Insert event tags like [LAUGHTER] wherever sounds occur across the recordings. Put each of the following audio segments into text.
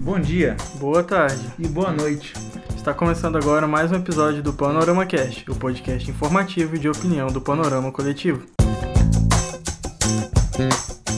Bom dia, Boa tarde. e boa noite. Está começando agora mais um episódio do Panorama Cast, o podcast informativo e de opinião do Panorama Coletivo.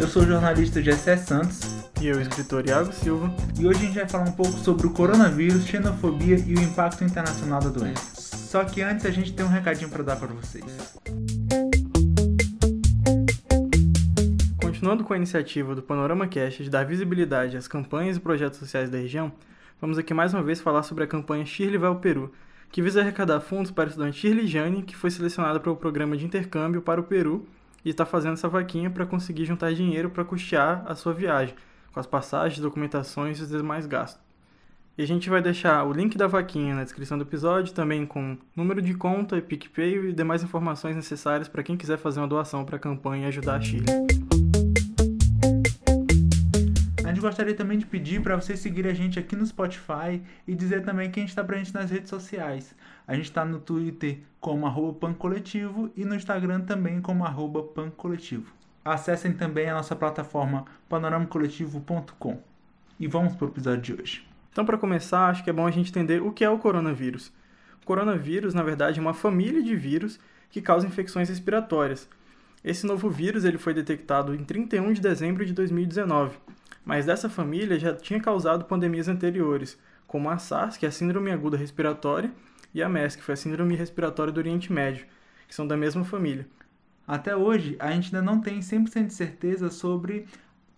Eu sou o jornalista Gessé Santos E eu, escritor Iago Silva. e hoje a gente vai falar um pouco sobre o coronavírus, xenofobia e o impacto internacional da doença. Só que antes a gente tem um recadinho para dar para vocês. Continuando com a iniciativa do Panorama Cast de dar visibilidade às campanhas e projetos sociais da região, vamos aqui mais uma vez falar sobre a campanha Shirley vai ao Peru, que visa arrecadar fundos para a estudante Shirley Jane, que foi selecionada para o programa de intercâmbio para o Peru e está fazendo essa vaquinha para conseguir juntar dinheiro para custear a sua viagem, com as passagens, documentações e os demais gastos. E a gente vai deixar o link da vaquinha na descrição do episódio, também com número de conta PicPay e demais informações necessárias para quem quiser fazer uma doação para a campanha e ajudar a Shirley. A gente gostaria também de pedir para vocês seguirem a gente aqui no Spotify e dizer também que a gente está presente nas redes sociais. A gente está no Twitter como arroba pancoletivo e no Instagram também como arroba pancoletivo. Acessem também a nossa plataforma panoramacoletivo.com. E vamos para o episódio de hoje. Então, para começar, acho que é bom a gente entender o que é o coronavírus. O coronavírus, na verdade, é uma família de vírus que causa infecções respiratórias. Esse novo vírus ele foi detectado em 31 de dezembro de 2019, mas dessa família já tinha causado pandemias anteriores, como a SARS, que é a Síndrome Aguda Respiratória, e a MERS, que foi a Síndrome Respiratória do Oriente Médio, que são da mesma família. Até hoje, a gente ainda não tem 100% de certeza sobre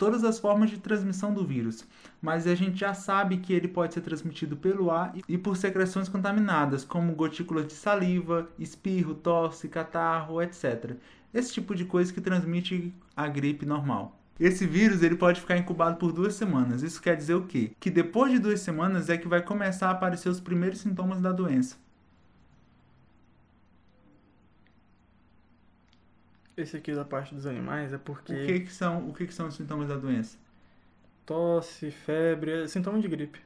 todas as formas de transmissão do vírus, mas a gente já sabe que ele pode ser transmitido pelo ar e por secreções contaminadas, como gotículas de saliva, espirro, tosse, catarro, etc. Esse tipo de coisa que transmite a gripe normal. Esse vírus ele pode ficar incubado por duas semanas. Isso quer dizer o quê? Que depois de duas semanas é que vai começar a aparecer os primeiros sintomas da doença. Esse aqui da parte dos animais é porque O que, que são, o que, que são os sintomas da doença? tosse, febre, é sintoma de gripe.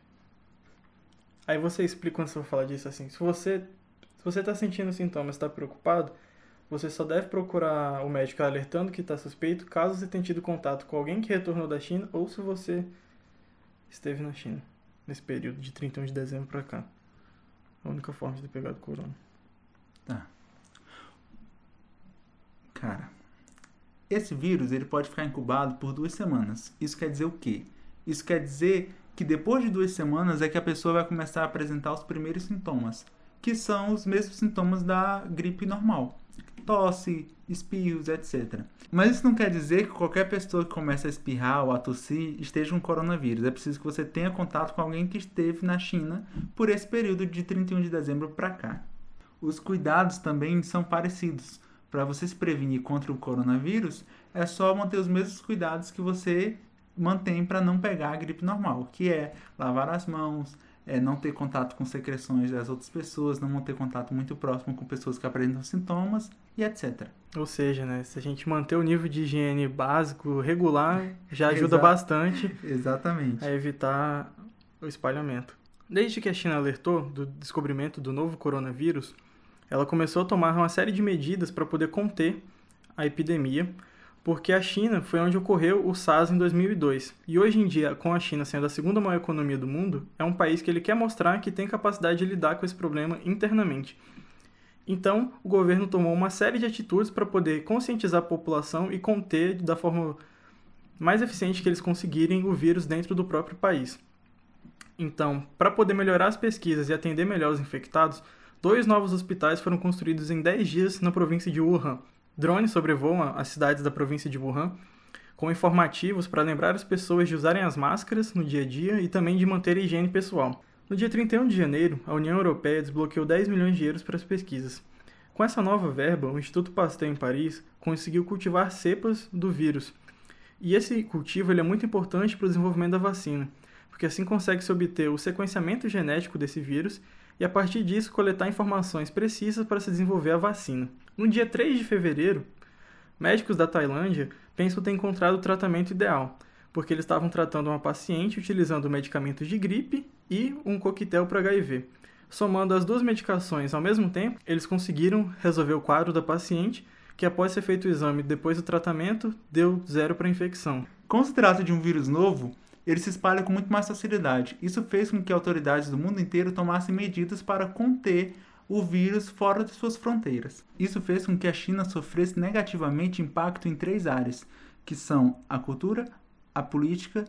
Aí você explica quando você for falar disso assim. Se você se você está sentindo sintomas, está preocupado, você só deve procurar o médico alertando que está suspeito, caso você tenha tido contato com alguém que retornou da China ou se você esteve na China nesse período de 31 de dezembro para cá. A única forma de ter pegado corona. Tá. Cara, esse vírus ele pode ficar incubado por duas semanas. Isso quer dizer o quê? Isso quer dizer que depois de duas semanas é que a pessoa vai começar a apresentar os primeiros sintomas, que são os mesmos sintomas da gripe normal. Tosse, espirros, etc. Mas isso não quer dizer que qualquer pessoa que começa a espirrar ou a tossir esteja com coronavírus. É preciso que você tenha contato com alguém que esteve na China por esse período de 31 de dezembro para cá. Os cuidados também são parecidos. Para você se prevenir contra o coronavírus, é só manter os mesmos cuidados que você mantém para não pegar a gripe normal, que é lavar as mãos, é não ter contato com secreções das outras pessoas, não manter contato muito próximo com pessoas que apresentam sintomas e etc. Ou seja, né, se a gente manter o nível de higiene básico regular, já ajuda bastante [LAUGHS] Exatamente. a evitar o espalhamento. Desde que a China alertou do descobrimento do novo coronavírus, ela começou a tomar uma série de medidas para poder conter a epidemia, porque a China foi onde ocorreu o SARS em 2002. E hoje em dia, com a China sendo a segunda maior economia do mundo, é um país que ele quer mostrar que tem capacidade de lidar com esse problema internamente. Então, o governo tomou uma série de atitudes para poder conscientizar a população e conter da forma mais eficiente que eles conseguirem o vírus dentro do próprio país. Então, para poder melhorar as pesquisas e atender melhor os infectados, dois novos hospitais foram construídos em 10 dias na província de Wuhan. Drones sobrevoam as cidades da província de Wuhan, com informativos para lembrar as pessoas de usarem as máscaras no dia a dia e também de manter a higiene pessoal. No dia 31 de janeiro, a União Europeia desbloqueou 10 milhões de euros para as pesquisas. Com essa nova verba, o Instituto Pasteur em Paris conseguiu cultivar cepas do vírus. E esse cultivo é muito importante para o desenvolvimento da vacina, porque assim consegue-se obter o sequenciamento genético desse vírus e, a partir disso, coletar informações precisas para se desenvolver a vacina. No dia 3 de fevereiro, médicos da Tailândia pensam ter encontrado o tratamento ideal, porque eles estavam tratando uma paciente utilizando medicamentos de gripe e um coquetel para HIV. Somando as duas medicações ao mesmo tempo, eles conseguiram resolver o quadro da paciente, que após ser feito o exame depois do tratamento, deu zero para infecção. Como se trata de um vírus novo, ele se espalha com muito mais facilidade. Isso fez com que autoridades do mundo inteiro tomassem medidas para conter o vírus fora de suas fronteiras. Isso fez com que a China sofresse negativamente impacto em três áreas, que são a cultura, a política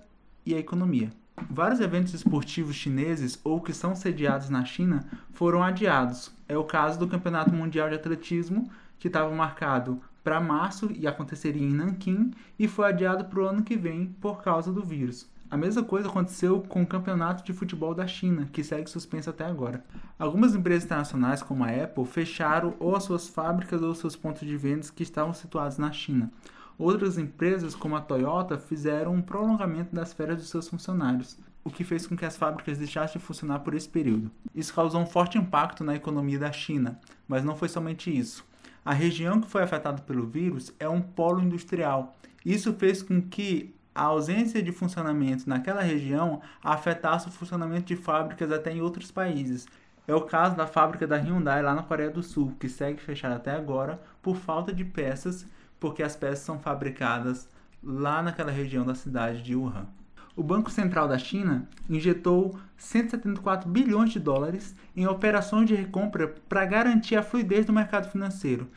e a economia. Vários eventos esportivos chineses ou que são sediados na China foram adiados. É o caso do Campeonato Mundial de Atletismo, que estava marcado para março e aconteceria em Nanquim, e foi adiado para o ano que vem por causa do vírus. A mesma coisa aconteceu com o campeonato de futebol da China, que segue suspenso até agora. Algumas empresas internacionais, como a Apple, fecharam ou as suas fábricas ou seus pontos de vendas que estavam situados na China. Outras empresas, como a Toyota, fizeram um prolongamento das férias dos seus funcionários, o que fez com que as fábricas deixassem de funcionar por esse período. Isso causou um forte impacto na economia da China, mas não foi somente isso. A região que foi afetada pelo vírus é um polo industrial. Isso fez com que a ausência de funcionamento naquela região afetasse o funcionamento de fábricas até em outros países. É o caso da fábrica da Hyundai lá na Coreia do Sul, que segue fechada até agora por falta de peças porque as peças são fabricadas lá naquela região da cidade de Wuhan. O Banco Central da China injetou 174 bilhões de dólares em operações de recompra para garantir a fluidez do mercado financeiro.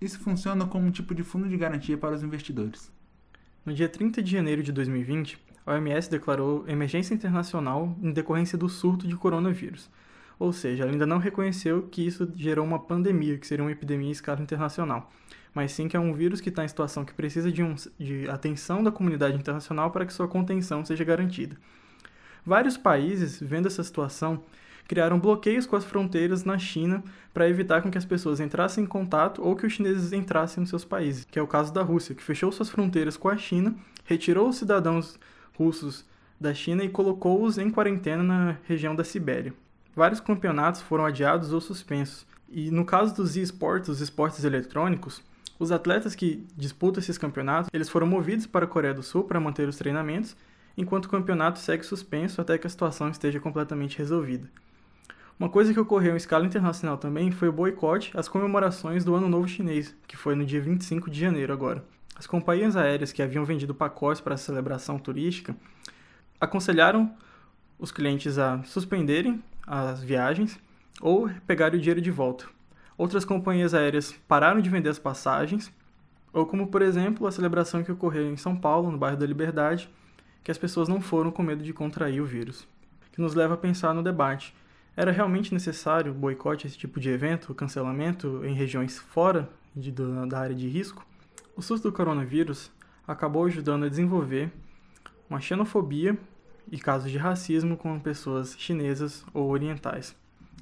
Isso funciona como um tipo de fundo de garantia para os investidores. No dia 30 de janeiro de 2020, a OMS declarou emergência internacional em decorrência do surto de coronavírus. Ou seja, ela ainda não reconheceu que isso gerou uma pandemia, que seria uma epidemia em escala internacional mas sim que é um vírus que está em situação que precisa de, um, de atenção da comunidade internacional para que sua contenção seja garantida. Vários países, vendo essa situação, criaram bloqueios com as fronteiras na China para evitar com que as pessoas entrassem em contato ou que os chineses entrassem nos seus países, que é o caso da Rússia, que fechou suas fronteiras com a China, retirou os cidadãos russos da China e colocou-os em quarentena na região da Sibéria. Vários campeonatos foram adiados ou suspensos. E no caso dos esportes, os esportes eletrônicos, os atletas que disputam esses campeonatos, eles foram movidos para a Coreia do Sul para manter os treinamentos, enquanto o campeonato segue suspenso até que a situação esteja completamente resolvida. Uma coisa que ocorreu em escala internacional também foi o boicote às comemorações do Ano Novo Chinês, que foi no dia 25 de janeiro agora. As companhias aéreas que haviam vendido pacotes para a celebração turística aconselharam os clientes a suspenderem as viagens ou pegarem o dinheiro de volta, outras companhias aéreas pararam de vender as passagens, ou como, por exemplo, a celebração que ocorreu em São Paulo, no bairro da Liberdade, que as pessoas não foram com medo de contrair o vírus. Que nos leva a pensar no debate. Era realmente necessário boicote esse tipo de evento, cancelamento em regiões fora de, da área de risco? O susto do coronavírus acabou ajudando a desenvolver uma xenofobia e casos de racismo com pessoas chinesas ou orientais.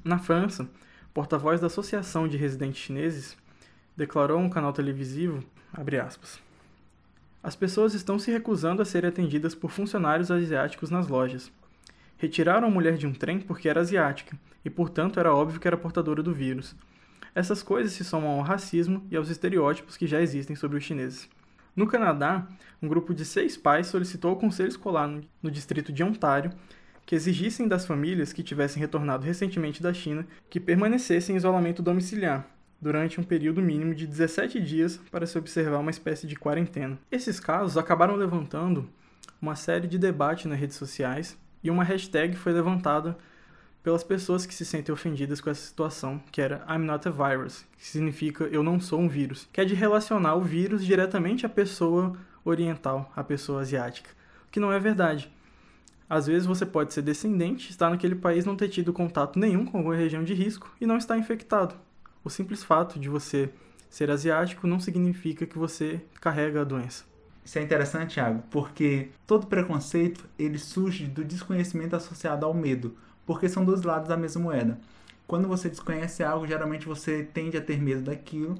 Na França, porta-voz da Associação de Residentes Chineses, declarou a um canal televisivo, aspas, As pessoas estão se recusando a serem atendidas por funcionários asiáticos nas lojas. Retiraram a mulher de um trem porque era asiática, e portanto era óbvio que era portadora do vírus. Essas coisas se somam ao racismo e aos estereótipos que já existem sobre os chineses. No Canadá, um grupo de seis pais solicitou ao conselho escolar no distrito de Ontário que exigissem das famílias que tivessem retornado recentemente da China que permanecessem em isolamento domiciliar durante um período mínimo de 17 dias para se observar uma espécie de quarentena. Esses casos acabaram levantando uma série de debates nas redes sociais e uma hashtag foi levantada pelas pessoas que se sentem ofendidas com essa situação, que era I'm not a virus, que significa eu não sou um vírus, que é de relacionar o vírus diretamente à pessoa oriental, à pessoa asiática, o que não é verdade. Às vezes você pode ser descendente, estar naquele país não ter tido contato nenhum com alguma região de risco e não estar infectado. O simples fato de você ser asiático não significa que você carrega a doença. Isso é interessante, Thiago, porque todo preconceito ele surge do desconhecimento associado ao medo, porque são dois lados da mesma moeda. Quando você desconhece algo, geralmente você tende a ter medo daquilo,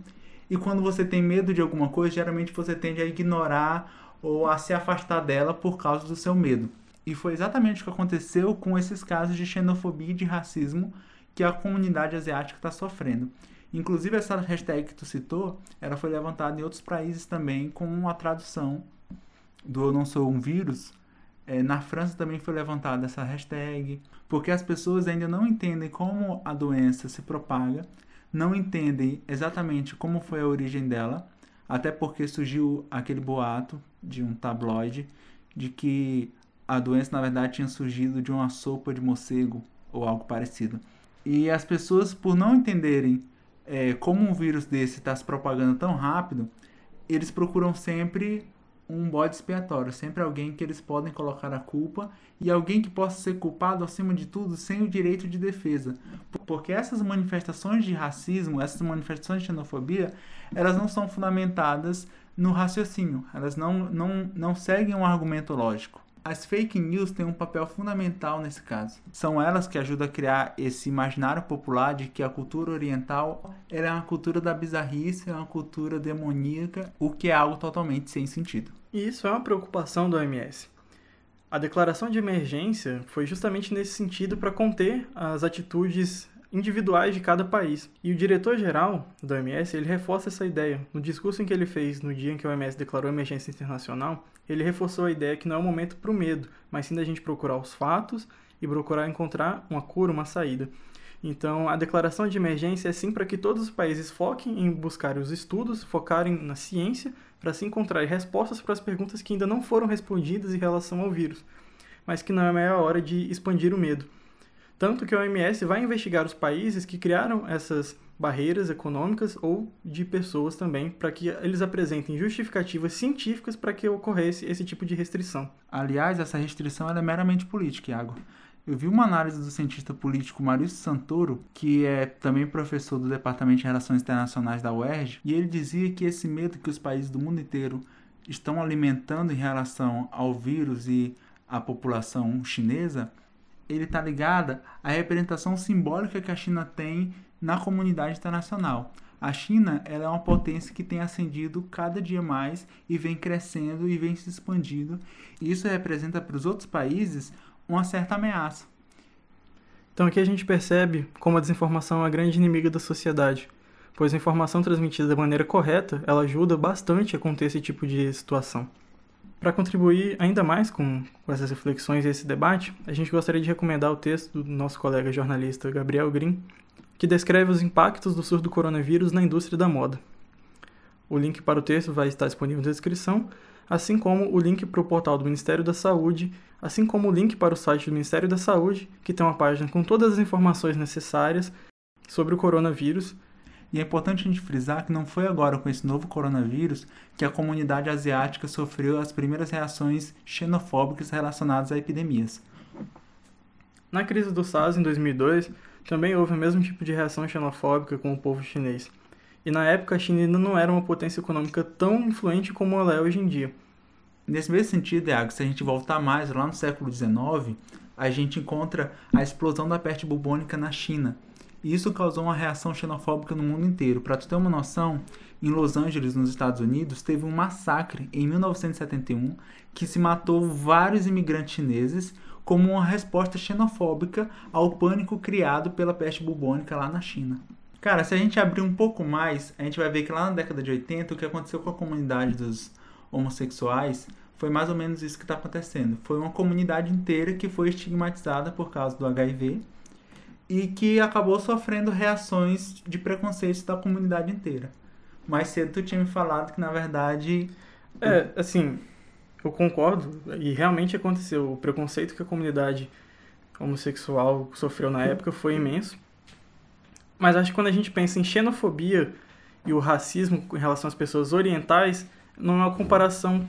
e quando você tem medo de alguma coisa, geralmente você tende a ignorar ou a se afastar dela por causa do seu medo. E foi exatamente o que aconteceu com esses casos de xenofobia e de racismo que a comunidade asiática está sofrendo. Inclusive, essa hashtag que tu citou, ela foi levantada em outros países também com a tradução do Eu Não Sou Um Vírus. É, na França também foi levantada essa hashtag, porque as pessoas ainda não entendem como a doença se propaga, não entendem exatamente como foi a origem dela, até porque surgiu aquele boato de um tabloide de que a doença na verdade tinha surgido de uma sopa de morcego ou algo parecido. E as pessoas, por não entenderem é, como um vírus desse está se propagando tão rápido, eles procuram sempre um bode expiatório, sempre alguém que eles podem colocar a culpa e alguém que possa ser culpado acima de tudo sem o direito de defesa. Porque essas manifestações de racismo, essas manifestações de xenofobia, elas não são fundamentadas no raciocínio, elas não, não, não seguem um argumento lógico. As fake news têm um papel fundamental nesse caso. São elas que ajudam a criar esse imaginário popular de que a cultura oriental é uma cultura da bizarrice, é uma cultura demoníaca, o que é algo totalmente sem sentido. E isso é uma preocupação do OMS. A declaração de emergência foi justamente nesse sentido para conter as atitudes individuais de cada país. E o diretor-geral da OMS, ele reforça essa ideia. No discurso em que ele fez no dia em que a OMS declarou emergência internacional, ele reforçou a ideia que não é o momento para o medo, mas sim da gente procurar os fatos e procurar encontrar uma cura, uma saída. Então, a declaração de emergência é sim para que todos os países foquem em buscar os estudos, focarem na ciência, para se encontrar respostas para as perguntas que ainda não foram respondidas em relação ao vírus, mas que não é a hora de expandir o medo. Tanto que a OMS vai investigar os países que criaram essas barreiras econômicas ou de pessoas também, para que eles apresentem justificativas científicas para que ocorresse esse tipo de restrição. Aliás, essa restrição é meramente política, Iago. Eu vi uma análise do cientista político Maurício Santoro, que é também professor do Departamento de Relações Internacionais da UERJ, e ele dizia que esse medo que os países do mundo inteiro estão alimentando em relação ao vírus e à população chinesa ele está ligado à representação simbólica que a China tem na comunidade internacional. A China ela é uma potência que tem ascendido cada dia mais e vem crescendo e vem se expandindo. E isso representa para os outros países uma certa ameaça. Então aqui a gente percebe como a desinformação é uma grande inimiga da sociedade, pois a informação transmitida da maneira correta, ela ajuda bastante a conter esse tipo de situação. Para contribuir ainda mais com, com, essas reflexões e esse debate, a gente gostaria de recomendar o texto do nosso colega jornalista Gabriel Green, que descreve os impactos do surto do coronavírus na indústria da moda. O link para o texto vai estar disponível na descrição, assim como o link para o portal do Ministério da Saúde, assim como o link para o site do Ministério da Saúde, que tem uma página com todas as informações necessárias sobre o coronavírus e é importante a gente frisar que não foi agora com esse novo coronavírus que a comunidade asiática sofreu as primeiras reações xenofóbicas relacionadas a epidemias. Na crise do SARS em 2002, também houve o mesmo tipo de reação xenofóbica com o povo chinês. E na época a China ainda não era uma potência econômica tão influente como ela é hoje em dia. Nesse mesmo sentido, Iago, se a gente voltar mais lá no século XIX, a gente encontra a explosão da peste bubônica na China, e isso causou uma reação xenofóbica no mundo inteiro. Para tu ter uma noção, em Los Angeles, nos Estados Unidos, teve um massacre em 1971 que se matou vários imigrantes chineses como uma resposta xenofóbica ao pânico criado pela peste bubônica lá na China. Cara, se a gente abrir um pouco mais, a gente vai ver que lá na década de 80 o que aconteceu com a comunidade dos homossexuais foi mais ou menos isso que está acontecendo. Foi uma comunidade inteira que foi estigmatizada por causa do HIV e que acabou sofrendo reações de preconceitos da comunidade inteira. Mais cedo tu tinha me falado que na verdade. É, assim, eu concordo, e realmente aconteceu. O preconceito que a comunidade homossexual sofreu na época foi imenso. Mas acho que quando a gente pensa em xenofobia e o racismo em relação às pessoas orientais, não é uma comparação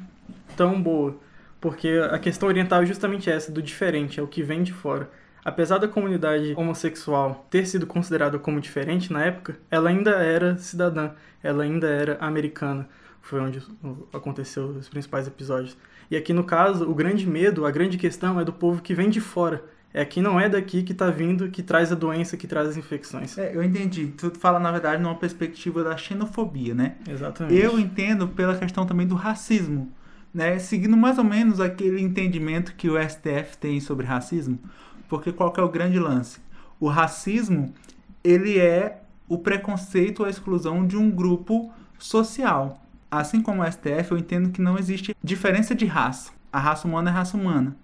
tão boa. Porque a questão oriental é justamente essa, do diferente, é o que vem de fora. Apesar da comunidade homossexual ter sido considerada como diferente na época, ela ainda era cidadã, ela ainda era americana. Foi onde aconteceu os principais episódios. E aqui no caso, o grande medo, a grande questão é do povo que vem de fora. É que não é daqui que está vindo, que traz a doença, que traz as infecções. É, eu entendi. Tu fala, na verdade, numa perspectiva da xenofobia, né? Exatamente. Eu entendo pela questão também do racismo, né? Seguindo mais ou menos aquele entendimento que o STF tem sobre racismo. Porque qual que é o grande lance? O racismo, ele é o preconceito ou a exclusão de um grupo social. Assim como o STF, eu entendo que não existe diferença de raça. A raça humana é raça humana.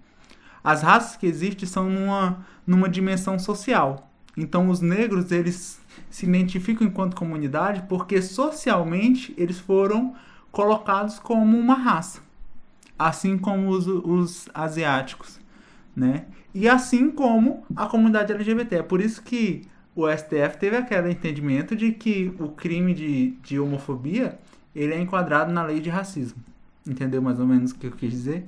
As raças que existem são numa, numa dimensão social. Então os negros, eles se identificam enquanto comunidade porque socialmente eles foram colocados como uma raça. assim como os, os asiáticos, né? E assim como a comunidade LGBT. É por isso que o STF teve aquele entendimento de que o crime de, de homofobia ele é enquadrado na lei de racismo. Entendeu mais ou menos o que eu quis dizer?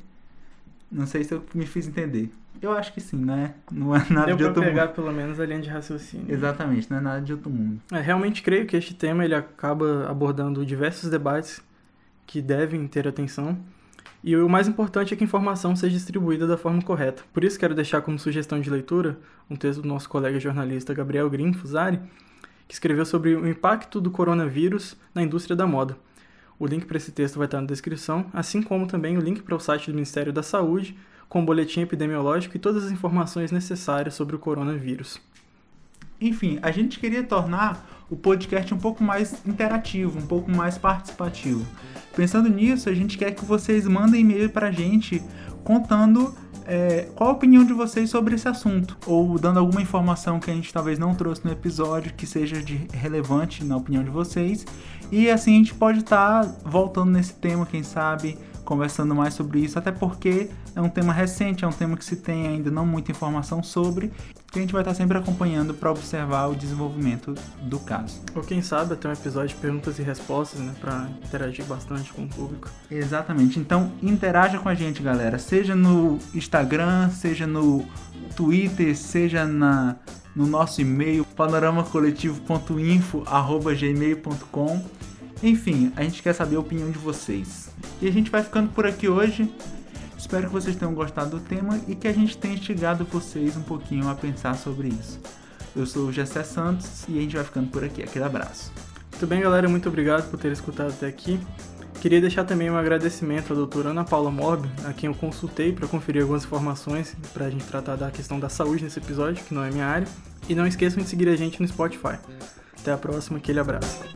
Não sei se eu me fiz entender. Eu acho que sim, né? Não é nada Deu de outro pegar mundo. pelo menos a linha de raciocínio. Exatamente, não é nada de outro mundo. É, realmente creio que este tema ele acaba abordando diversos debates que devem ter atenção. E o mais importante é que a informação seja distribuída da forma correta. Por isso quero deixar como sugestão de leitura um texto do nosso colega jornalista Gabriel Green Fusari, que escreveu sobre o impacto do coronavírus na indústria da moda. O link para esse texto vai estar na descrição, assim como também o link para o site do Ministério da Saúde, com o boletim epidemiológico e todas as informações necessárias sobre o coronavírus. Enfim, a gente queria tornar o podcast um pouco mais interativo, um pouco mais participativo. Pensando nisso, a gente quer que vocês mandem e-mail para a gente contando é, qual a opinião de vocês sobre esse assunto, ou dando alguma informação que a gente talvez não trouxe no episódio que seja de relevante na opinião de vocês. E assim a gente pode estar voltando nesse tema, quem sabe, conversando mais sobre isso, até porque é um tema recente, é um tema que se tem ainda não muita informação sobre, que a gente vai estar sempre acompanhando para observar o desenvolvimento do caso. Ou quem sabe até um episódio de perguntas e respostas, né, para interagir bastante com o público. Exatamente. Então interaja com a gente, galera. Seja no Instagram, seja no Twitter, seja na, no nosso e-mail panoramacoletivo.info@gmail.com. Enfim, a gente quer saber a opinião de vocês. E a gente vai ficando por aqui hoje. Espero que vocês tenham gostado do tema e que a gente tenha instigado vocês um pouquinho a pensar sobre isso. Eu sou o Gessé Santos e a gente vai ficando por aqui. Aquele abraço. Muito bem, galera. Muito obrigado por ter escutado até aqui. Queria deixar também um agradecimento à doutora Ana Paula Morb, a quem eu consultei para conferir algumas informações para a gente tratar da questão da saúde nesse episódio, que não é minha área. E não esqueçam de seguir a gente no Spotify. Até a próxima, aquele abraço.